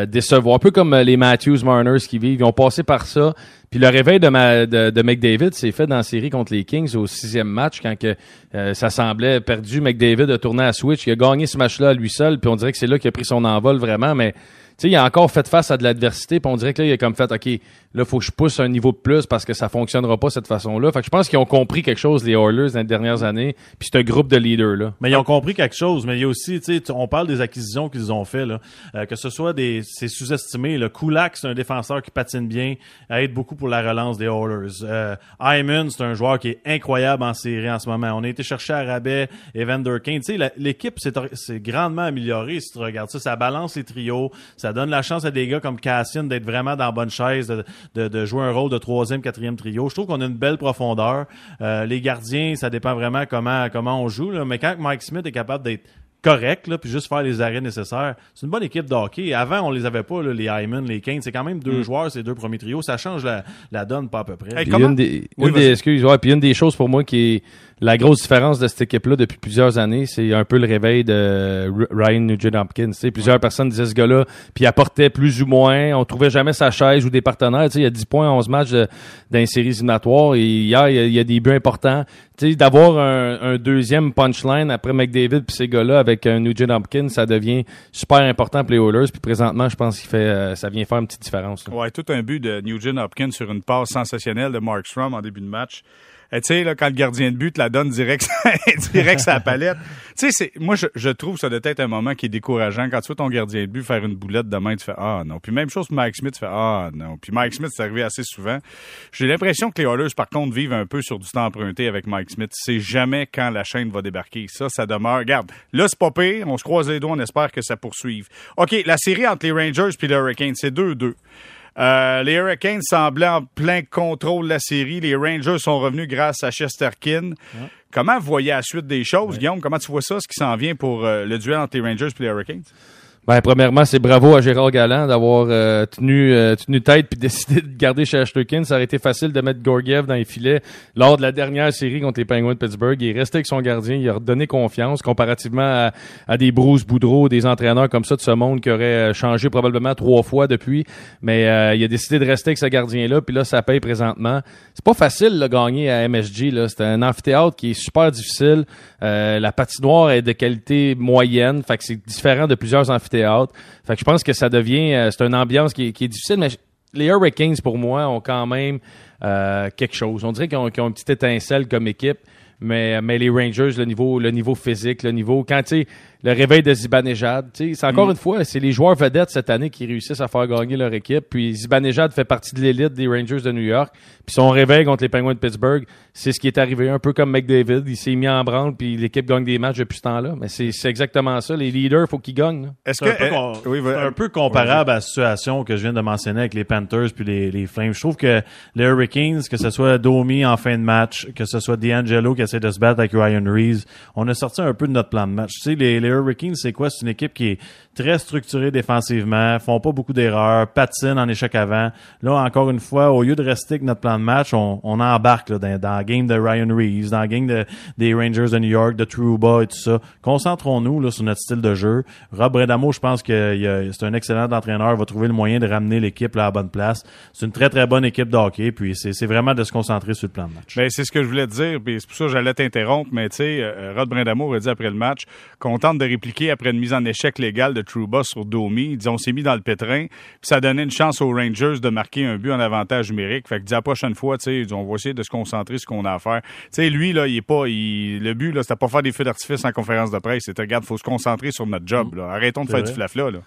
décevoir. Un peu comme euh, les Matthews Marners qui vivent. Ils ont passé par ça. Puis le réveil de, ma, de, de McDavid s'est fait dans la série contre les Kings au sixième match quand que, euh, ça semblait perdu. McDavid a tourné à Switch. Il a gagné ce match-là lui seul. Puis on dirait que c'est là qu'il a pris son envol vraiment. Mais tu sais, il a encore fait face à de l'adversité, puis on dirait que là, il a comme fait, OK, là, faut que je pousse un niveau de plus parce que ça fonctionnera pas cette façon-là. Fait que je pense qu'ils ont compris quelque chose, les Oilers, dans les dernières années, puis c'est un groupe de leaders-là. Mais ils ont compris quelque chose, mais il y a aussi, tu sais, on parle des acquisitions qu'ils ont fait, là, euh, que ce soit des, c'est sous-estimé, le Kulak, c'est un défenseur qui patine bien, aide beaucoup la relance des Oilers. Euh, Hyman, c'est un joueur qui est incroyable en série en ce moment. On a été chercher à rabais Evander Kane. Tu sais, l'équipe s'est grandement améliorée, si tu regardes ça. Ça balance les trios, ça donne la chance à des gars comme Cassian d'être vraiment dans la bonne chaise, de, de, de, jouer un rôle de troisième, quatrième trio. Je trouve qu'on a une belle profondeur. Euh, les gardiens, ça dépend vraiment comment comment on joue. Là. Mais quand Mike Smith est capable d'être correct, là, puis juste faire les arrêts nécessaires. C'est une bonne équipe de hockey. Avant, on les avait pas, là, les Hyman, les Kane. C'est quand même deux mm. joueurs, ces deux premiers trios. Ça change la, la donne pas à peu près. Hey, une des, oui, une des, excuse, ouais, puis une des choses pour moi qui est la grosse différence de cette équipe-là depuis plusieurs années, c'est un peu le réveil de Ryan Nugent-Hopkins. Plusieurs ouais. personnes disaient ce gars-là, puis apportait plus ou moins. On trouvait jamais sa chaise ou des partenaires. T'sais, il y a 10 points, 11 matchs dans les séries éliminatoires. Et hier, il y a, il y a des buts importants. D'avoir un, un, deuxième punchline après McDavid puis ces gars-là avec un Nugent-Hopkins, ça devient super important pour les Oilers. Puis présentement, je pense qu'il fait, euh, ça vient faire une petite différence. Là. Ouais, tout un but de Nugent-Hopkins sur une passe sensationnelle de Mark Strom en début de match. Tu sais, là, quand le gardien de but la donne direct, direct sa palette. Tu sais, moi, je, je, trouve ça doit être un moment qui est décourageant. Quand tu vois ton gardien de but faire une boulette de main, tu fais Ah non. Puis même chose Mike Smith, tu fais Ah non. Puis Mike Smith, c'est arrivé assez souvent. J'ai l'impression que les Oilers, par contre, vivent un peu sur du temps emprunté avec Mike Smith. C'est jamais quand la chaîne va débarquer. Ça, ça demeure. Regarde, là, c'est pas pire. On se croise les doigts, on espère que ça poursuive. OK, la série entre les Rangers puis les Hurricanes, c'est 2-2. Euh, les Hurricanes semblaient en plein contrôle de la série. Les Rangers sont revenus grâce à Chesterkin. Ouais. Comment vous voyez la suite des choses, ouais. Guillaume? Comment tu vois ça, ce qui s'en vient pour euh, le duel entre les Rangers et les Hurricanes? Ben, premièrement, c'est bravo à Gérard Galland d'avoir euh, tenu, euh, tenu tête puis décidé de garder Shesterkin. Ça aurait été facile de mettre Gorgiev dans les filets lors de la dernière série contre les Penguins de Pittsburgh. Il est resté avec son gardien, il a redonné confiance comparativement à, des Bruce Boudreau, des entraîneurs comme ça de ce monde qui auraient euh, changé probablement trois fois depuis. Mais il a décidé de rester avec ce gardien-là, puis là, ça paye présentement. C'est pas facile de gagner à MSG. C'est un amphithéâtre qui est super difficile. la patinoire est de qualité moyenne, fait que c'est différent de plusieurs amphithéâtres fait que je pense que ça devient, euh, c'est une ambiance qui est, difficile, mais les Hurricanes, pour moi, ont quand même euh, quelque chose. On dirait qu'ils ont, une petite étincelle comme équipe, mais, mais les Rangers, le niveau, le niveau physique, le niveau, quand tu sais, le réveil de Zibanejad. C'est encore mm. une fois, c'est les joueurs vedettes cette année qui réussissent à faire gagner leur équipe. Puis Zibanejad fait partie de l'élite des Rangers de New York. Puis son réveil contre les Penguins de Pittsburgh, c'est ce qui est arrivé un peu comme McDavid. Il s'est mis en branle, puis l'équipe gagne des matchs depuis ce temps-là. Mais c'est exactement ça. Les leaders, faut qu'ils gagnent. Est-ce que c'est un, peu, comparable à la situation que je viens de mentionner avec les Panthers puis les, les Flames. Je trouve que les Hurricanes, que ce soit Domi en fin de match, que ce soit D'Angelo qui de se battre avec on a sorti un peu de notre plan de match. Tu sais, les, les Hurricanes, c'est quoi? C'est une équipe qui est très structurée défensivement, font pas beaucoup d'erreurs, patinent en échec avant. Là, encore une fois, au lieu de rester avec notre plan de match, on, embarque là, dans, dans, la game de Ryan Reeves, dans la game de, des Rangers de New York, de Trouba et tout ça. Concentrons-nous là, sur notre style de jeu. Rob Bredamo, je pense que c'est un excellent entraîneur, va trouver le moyen de ramener l'équipe à la bonne place. C'est une très, très bonne équipe de hockey, puis c'est vraiment de se concentrer sur le plan de match. Ben, c'est ce que je voulais te dire, puis c'est pour ça que j'allais t'interrompre, mais tu sais, euh, Rod Brindamo a dit après le match qu'on tente de répliquer après une mise en échec légale de Trouba sur Domi. Disons, on s'est mis dans le pétrin, puis ça donnait une chance aux Rangers de marquer un but en avantage numérique. Fait que la prochaine fois, tu sais, on va essayer de se concentrer sur ce qu'on a à faire. Tu sais, lui, là, il est pas, le but, là, c'était pas faire des feux d'artifice en conférence de presse. C'était, regarde, faut se concentrer sur notre job, là. Arrêtons de faire du flafla, là.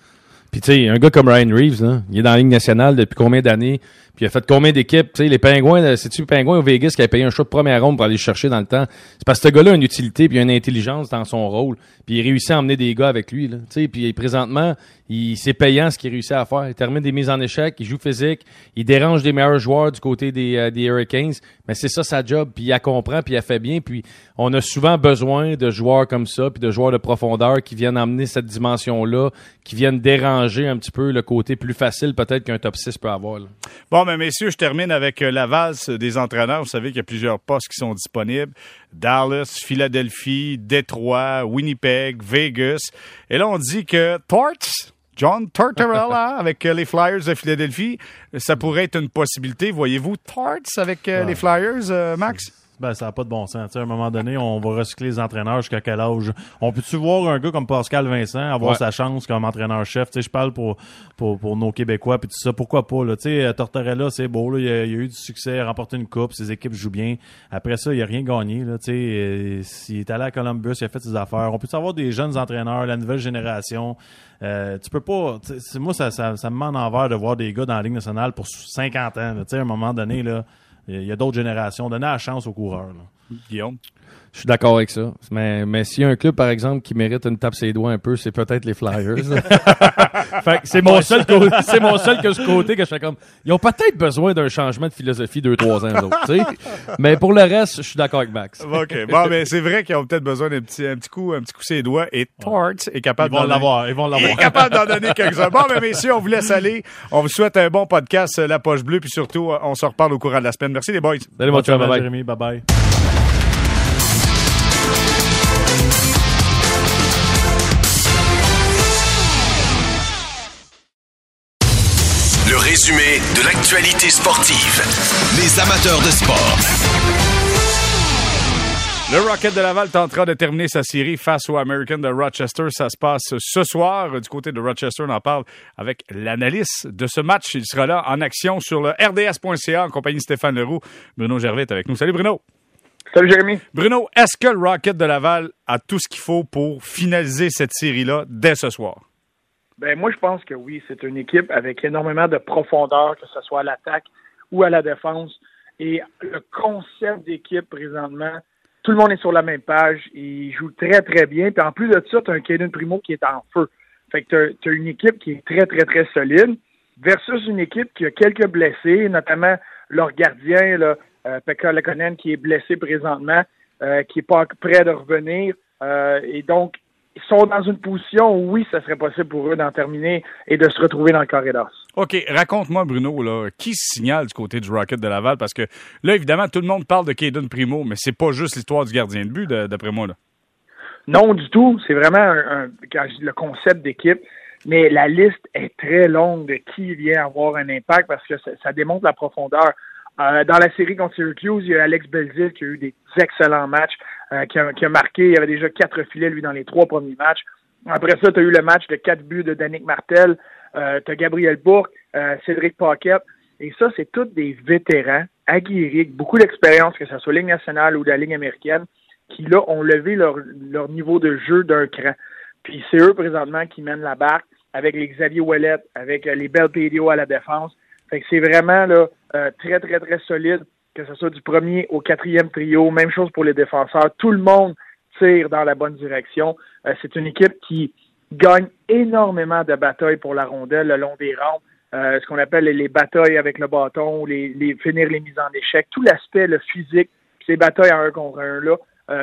Puis tu sais, un gars comme Ryan Reeves, là, il est dans la Ligue nationale depuis combien d'années? Puis il a fait combien d'équipes? Tu sais, les Pingouins, c'est-tu les Pingouins au Vegas qui a payé un choix de première ronde pour aller chercher dans le temps? C'est parce que ce gars-là a une utilité puis une intelligence dans son rôle. Puis il réussit à emmener des gars avec lui. Là. Tu sais, puis présentement, il c'est payant ce qu'il réussit à faire. Il termine des mises en échec, il joue physique, il dérange des meilleurs joueurs du côté des, euh, des Hurricanes. Mais c'est ça sa job. Puis il la comprend, puis il a fait bien. Puis on a souvent besoin de joueurs comme ça, puis de joueurs de profondeur qui viennent emmener cette dimension-là, qui viennent déranger un petit peu le côté plus facile peut-être qu'un top 6 peut avoir. Bon, mais messieurs, je termine avec euh, la valse des entraîneurs. Vous savez qu'il y a plusieurs postes qui sont disponibles. Dallas, Philadelphie, Détroit, Winnipeg, Vegas. Et là, on dit que Torts, John Tortorella avec euh, les Flyers de Philadelphie, ça pourrait être une possibilité. Voyez-vous Torts avec euh, les Flyers, Max? Ben, ça n'a pas de bon sens. à un moment donné, on va recycler les entraîneurs jusqu'à quel âge? On peut-tu voir un gars comme Pascal Vincent avoir sa chance comme entraîneur-chef? Je parle pour, pour, pour nos Québécois puis tout ça. Pourquoi pas? Là? sais Tortorella, c'est beau. Là. Il, a, a, eu du succès, il a remporté une coupe, ses équipes jouent bien. Après ça, il a rien gagné. Là, sais euh, S'il est allé à Columbus, il a fait ses affaires. On peut savoir des jeunes entraîneurs, la nouvelle génération? Euh, tu peux pas. Moi, ça, ça, ça me met en envers de voir des gars dans la Ligue nationale pour 50 ans. À un moment donné, là. Il y a d'autres générations. Donnez la chance aux coureurs. Guillaume? Je suis d'accord avec ça. Mais, mais s'il y a un club, par exemple, qui mérite une tape ses doigts un peu, c'est peut-être les Flyers. fait c'est mon seul c'est mon seul que ce côté que je fais comme, ils ont peut-être besoin d'un changement de philosophie deux, trois ans, autres, Mais pour le reste, je suis d'accord avec Max. OK. Bon, mais c'est vrai qu'ils ont peut-être besoin d'un petit, un petit coup, un petit coup ses doigts et Torts est capable Ils vont l'avoir. Ils vont l'avoir. est capable d'en donner quelques-uns. Bon, mais messieurs, on vous laisse aller. On vous souhaite un bon podcast, La Poche Bleue, puis surtout, on se reparle au courant de la semaine. Merci les boys. Salut mon Bye bye. Bye bye. Le résumé de l'actualité sportive. Les amateurs de sport. Le Rocket de Laval tentera de terminer sa série face aux Americans de Rochester. Ça se passe ce soir. Du côté de Rochester, on en parle avec l'analyste de ce match. Il sera là en action sur le rds.ca en compagnie de Stéphane Leroux. Bruno Gervais est avec nous. Salut Bruno. Salut Jérémy. Bruno, est-ce que le Rocket de Laval a tout ce qu'il faut pour finaliser cette série-là dès ce soir? Ben moi je pense que oui, c'est une équipe avec énormément de profondeur, que ce soit à l'attaque ou à la défense. Et le concept d'équipe présentement, tout le monde est sur la même page. Il joue très très bien. Puis en plus de ça, tu as un Kaden Primo qui est en feu. Fait que tu as, une équipe qui est très très très solide versus une équipe qui a quelques blessés, notamment leur gardien, là, euh, Pekka Lekonen, qui est blessé présentement, euh, qui n'est pas prêt de revenir. Euh, et donc, sont dans une position où oui, ça serait possible pour eux d'en terminer et de se retrouver dans le corridor. OK, raconte-moi, Bruno, là, qui se signale du côté du Rocket de Laval? Parce que là, évidemment, tout le monde parle de Caden Primo, mais c'est pas juste l'histoire du gardien de but, d'après moi. Là. Non, du tout. C'est vraiment un, le concept d'équipe. Mais la liste est très longue de qui vient avoir un impact parce que ça, démontre la profondeur. Euh, dans la série contre Syracuse, il y a Alex Belzil qui a eu des excellents matchs, euh, qui, a, marqué, il y avait déjà quatre filets, lui, dans les trois premiers matchs. Après ça, tu as eu le match de quatre buts de Danick Martel, euh, tu as Gabriel Bourque, euh, Cédric Paquette. Et ça, c'est tous des vétérans aguerris, beaucoup d'expérience, que ce soit Ligue nationale ou de la Ligue américaine, qui, là, ont levé leur, leur niveau de jeu d'un cran. Puis c'est eux, présentement, qui mènent la barque avec les Xavier Ouellet, avec les Bell Pédio à la défense. Fait que c'est vraiment là, euh, très, très, très solide, que ce soit du premier au quatrième trio. Même chose pour les défenseurs. Tout le monde tire dans la bonne direction. Euh, c'est une équipe qui gagne énormément de batailles pour la rondelle le long des rangs. ce qu'on appelle les, batailles avec le bâton, les, les, finir les mises en échec, tout l'aspect le physique, ces batailles en un contre un là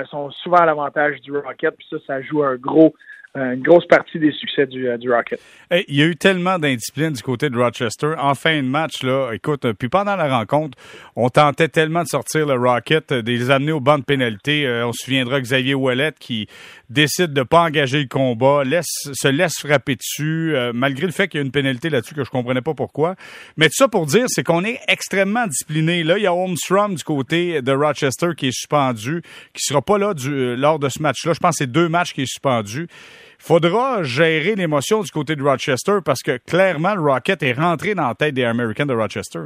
sont souvent à l'avantage du Rocket, puis ça, ça joue un gros une grosse partie des succès du, euh, du Rocket. il y a eu tellement d'indiscipline du côté de Rochester. En fin de match, là, écoute, puis pendant la rencontre, on tentait tellement de sortir le Rocket, euh, de les amener au banc de pénalité. Euh, on se souviendra Xavier Ouellet qui décide de pas engager le combat, laisse, se laisse frapper dessus, malgré le fait qu'il y a une pénalité là-dessus que je comprenais pas pourquoi. Mais tout ça pour dire, c'est qu'on est extrêmement discipliné. Là, il y a Holmstrom du côté de Rochester qui est suspendu, qui sera pas là du, lors de ce match-là. Je pense que c'est deux matchs qui est suspendu faudra gérer l'émotion du côté de Rochester parce que clairement, le Rocket est rentré dans la tête des Americans de Rochester.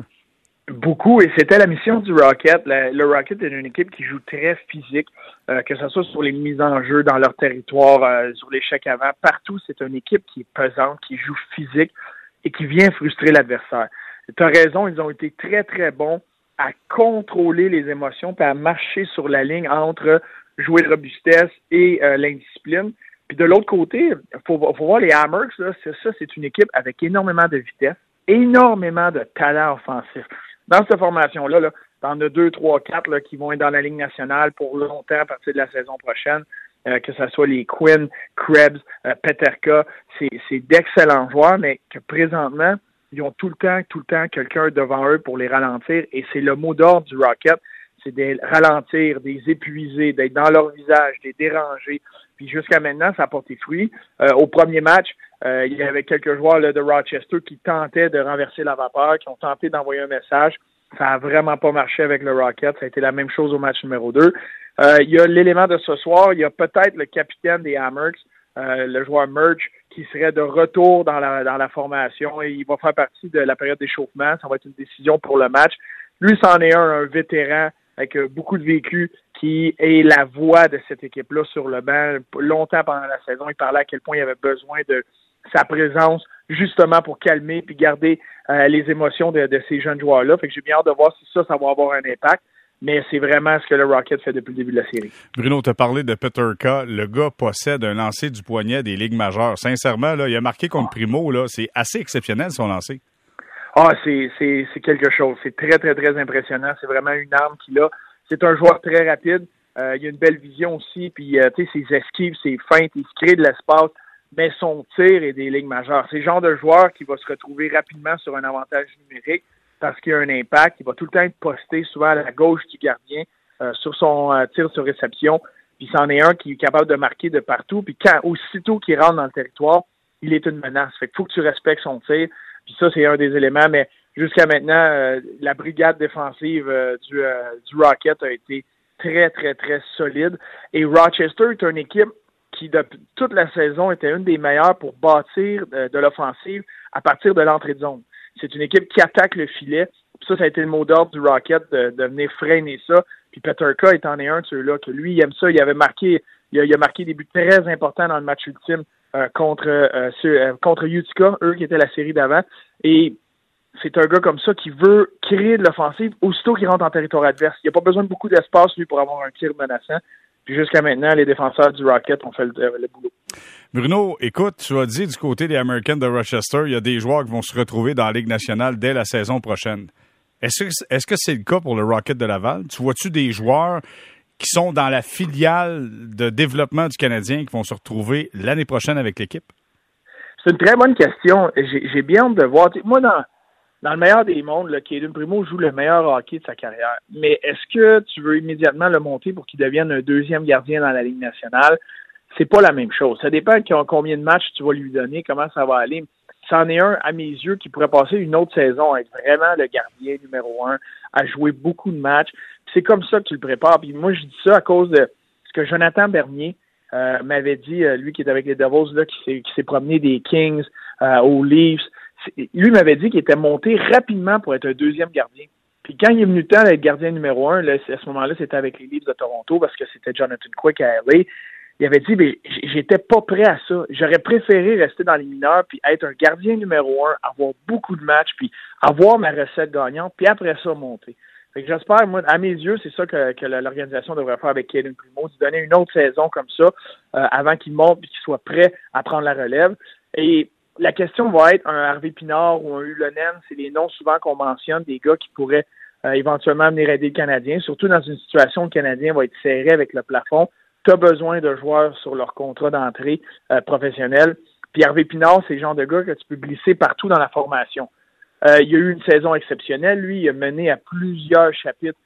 Beaucoup, et c'était la mission du Rocket. le Rocket est une équipe qui joue très physique, euh, que ce soit sur les mises en jeu dans leur territoire, euh, sur l'échec avant, partout, c'est une équipe qui est pesante, qui joue physique et qui vient frustrer l'adversaire. Tu as raison, ils ont été très, très bons à contrôler les émotions et à marcher sur la ligne entre jouer de robustesse et euh, l'indiscipline. Puis de l'autre côté, il faut, voir les Hammers, c'est ça, c'est une équipe avec énormément de vitesse, énormément de talent offensif. Dans cette formation-là, là, t'en as deux, trois, quatre là, qui vont être dans la Ligue nationale pour longtemps à partir de la saison prochaine. Euh, que ce soit les Quinn, Krebs, euh, Peterka, c'est d'excellents joueurs, mais que présentement, ils ont tout le temps, tout le temps quelqu'un devant eux pour les ralentir. Et c'est le mot d'ordre du Rocket, c'est de ralentir, des épuiser, d'être dans leur visage, de les déranger, puis jusqu'à maintenant, ça a porté fruit. Euh, au premier match, euh, il y avait quelques joueurs de Rochester qui tentaient de renverser la vapeur, qui ont tenté d'envoyer un message. Ça a vraiment pas marché avec le Rocket. Ça a été la même chose au match numéro 2. Euh, il y a l'élément de ce soir. Il y a peut-être le capitaine des Hammers, le joueur Merch, qui serait de retour dans la, dans la formation et il va faire partie de la période d'échauffement. Ça va être une décision pour le match. Lui, c'en est un, un vétéran avec beaucoup de vécu, qui est la voix de cette équipe-là sur le banc. Longtemps pendant la saison, il parlait à quel point il avait besoin de sa présence justement pour calmer puis garder euh, les émotions de, ces jeunes joueurs-là. Fait que j'ai bien hâte de voir si ça, ça va avoir un impact. Mais c'est vraiment ce que le Rocket fait depuis le début de la série. Bruno, tu as parlé de Peter K. Le gars possède un lancer du poignet des ligues majeures. Sincèrement, là, il a marqué contre Primo. Là, c'est assez exceptionnel son lancer. Ah, c'est, quelque chose. C'est très, très, très impressionnant. C'est vraiment une arme qu'il a. C'est un joueur très rapide. Euh, il a une belle vision aussi, puis euh, tu sais, ses esquives, ses feintes, il se crée de l'espace, mais son tir est des lignes majeures. C'est le genre de joueur qui va se retrouver rapidement sur un avantage numérique parce qu'il a un impact. Il va tout le temps être posté souvent à la gauche du gardien euh, sur son tir sur réception. Puis c'en est un qui est capable de marquer de partout. Puis quand aussitôt qu'il rentre dans le territoire, il est une menace. Fait qu'il faut que tu respectes son tir. Puis ça, c'est un des éléments. Mais jusqu'à maintenant, euh, la brigade défensive euh, du, euh, du Rocket a été très, très, très solide. Et Rochester est une équipe qui, toute la saison, était une des meilleures pour bâtir de, l'offensive à partir de l'entrée de zone. C'est une équipe qui attaque le filet. ça, ça a été le mot d'ordre du Rocket de, venir freiner ça. Puis Peter K est en est un de ceux-là, que lui, il aime ça. Il avait marqué, il a marqué des buts très importants dans le match ultime contre, contre Utica, eux qui étaient la série d'avant. Et c'est un gars comme ça qui veut créer de l'offensive aussitôt qu'il rentre en territoire adverse. Il n'y a pas besoin de beaucoup d'espace, lui, pour avoir un tir menaçant. Puis jusqu'à maintenant, les défenseurs du Rocket ont fait le, boulot. Bruno, écoute, tu as dit du côté des Americans de Rochester, il y a des joueurs qui vont se retrouver dans la Ligue nationale dès la saison prochaine. Est-ce que c'est -ce c'est le cas pour le Rocket de Laval? Tu vois-tu des joueurs qui sont dans la filiale de développement du Canadien qui vont se retrouver l'année prochaine avec l'équipe? C'est une très bonne question. J'ai bien hâte de voir. Moi, dans, dans le meilleur des mondes, là, Kaden Primo joue le meilleur hockey de sa carrière. Mais est-ce que tu veux immédiatement le monter pour qu'il devienne un deuxième gardien dans la Ligue nationale? C'est pas la même chose. Ça dépend combien de matchs tu vas lui donner, comment ça va aller. C'en est un, à mes yeux, qui pourrait passer une autre saison à être vraiment le gardien numéro un, à jouer beaucoup de matchs. C'est comme ça que tu le prépares. Puis moi, je dis ça à cause de ce que Jonathan Bernier euh, m'avait dit, euh, lui qui est avec les Devils, là, qui s'est promené des Kings euh, aux Leafs lui m'avait dit qu'il était monté rapidement pour être un deuxième gardien. Puis quand il est venu temps d'être gardien numéro un, là, à ce moment-là, c'était avec les Leafs de Toronto parce que c'était Jonathan Quick à LA. Il avait dit, mais j'étais pas prêt à ça. J'aurais préféré rester dans les mineurs puis être un gardien numéro un, avoir beaucoup de matchs, puis avoir ma recette gagnante, puis après ça monter. J'espère, moi, à mes yeux, c'est ça que, l'organisation devrait faire avec Kaden Primo, de donner une autre saison comme ça euh, avant qu'il monte et qu'il soit prêt à prendre la relève. Et la question va être un Harvey Pinard ou un Ulonen, c'est les noms souvent qu'on mentionne, des gars qui pourraient euh, éventuellement venir aider le Canadien, surtout dans une situation où le Canadien va être serré avec le plafond. Tu as besoin de joueurs sur leur contrat d'entrée euh, professionnel. Puis Harvey Pinard, c'est le genre de gars que tu peux glisser partout dans la formation. Euh, il a eu une saison exceptionnelle. Lui, il a mené à plusieurs chapitres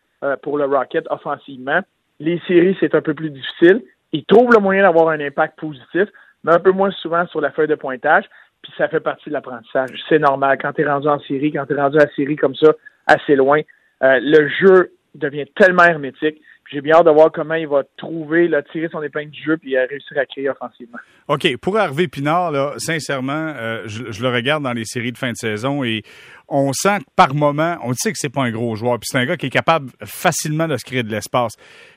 pour le Rocket offensivement. Les séries, c'est un peu plus difficile. Il trouve le moyen d'avoir un impact positif, mais un peu moins souvent sur la feuille de pointage puis ça fait partie de l'apprentissage. C'est normal. Quand tu es rendu en série, quand tu es rendu à série comme ça, assez loin, euh, le jeu devient tellement hermétique. J'ai bien hâte de voir comment il va trouver, là, tirer son épingle du jeu puis réussir à créer offensivement. OK. Pour Hervé Pinard, là, sincèrement, euh, je, le regarde dans les séries de fin de saison et on sent que par moment, on sait que c'est pas un gros joueur. Puis c'est un gars qui est capable facilement de se créer de l'espace.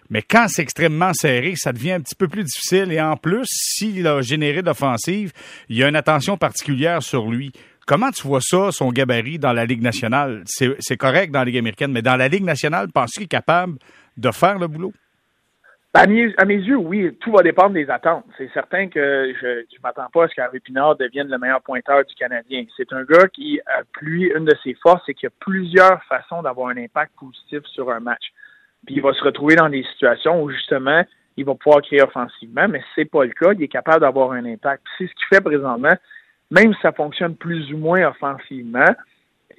Mais quand c'est extrêmement serré, ça devient un petit peu plus difficile. Et en plus, s'il a généré d'offensive, il y a une attention particulière sur lui. Comment tu vois ça, son gabarit dans la Ligue nationale? C'est correct dans la Ligue américaine, mais dans la Ligue nationale, penses-tu qu'il est capable de faire le boulot? À mes, yeux, oui, tout va dépendre des attentes. C'est certain que je ne m'attends pas à ce qu'Harvey Pinard devienne le meilleur pointeur du Canadien. C'est un gars qui, lui, une de ses forces, c'est qu'il y a plusieurs façons d'avoir un impact positif sur un match. Puis il va se retrouver dans des situations où, justement, il va pouvoir créer offensivement, mais c'est pas le cas. Il est capable d'avoir un impact. C'est ce qu'il fait présentement. Même si ça fonctionne plus ou moins offensivement,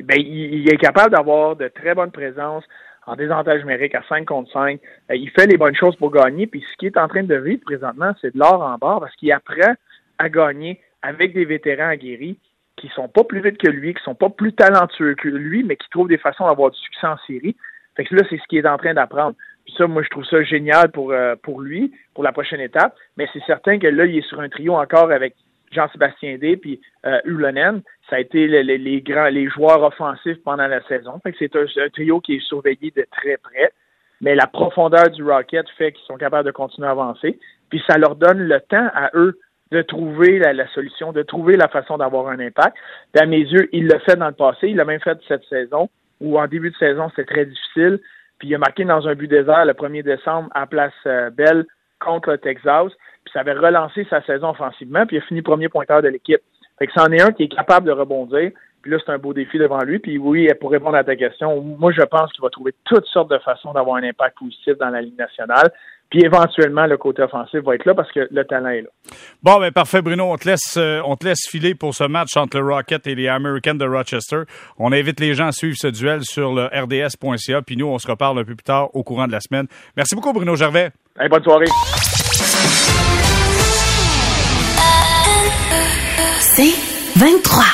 ben, il est capable d'avoir de très bonnes présences, en désavantage numérique à 5 contre 5. Euh, il fait les bonnes choses pour gagner. Puis ce qu'il est en train de vivre présentement, c'est de l'or en barre parce qu'il apprend à gagner avec des vétérans aguerris qui sont pas plus vite que lui, qui sont pas plus talentueux que lui, mais qui trouvent des façons d'avoir du succès en série. Fait que là, c'est ce qu'il est en train d'apprendre. Puis ça, moi, je trouve ça génial pour, euh, pour lui, pour la prochaine étape. Mais c'est certain que là, il est sur un trio encore avec Jean-Sébastien D puis euh, Ulonen, ça a été les, grands, joueurs offensifs pendant la saison. c'est un, trio qui est surveillé de très près. Mais la profondeur du Rocket fait qu'ils sont capables de continuer à avancer. Puis ça leur donne le temps à eux de trouver la, solution, de trouver la façon d'avoir un impact. Puis à mes yeux, il l'a fait dans le passé, il l'a même fait cette saison, où en début de saison, c'était très difficile. Puis il a marqué dans un but désert le 1er décembre à Place euh, Belle contre le Texas puis ça avait relancé sa saison offensivement, puis il a fini premier pointeur de l'équipe. Fait que c'en est un qui est capable de rebondir. Puis là, c'est un beau défi devant lui. Puis oui, pour répondre à ta question, moi, je pense qu'il va trouver toutes sortes de façons d'avoir un impact positif dans la Ligue nationale. Puis éventuellement, le côté offensif va être là parce que le talent est là. Bon, ben parfait, Bruno. On te laisse, euh, on te laisse filer pour ce match entre le Rocket et les Americans de Rochester. On invite les gens à suivre ce duel sur le rds.ca. Puis nous, on se reparle un peu plus tard au courant de la semaine. Merci beaucoup, Bruno Gervais. bonne soirée. C'est 23.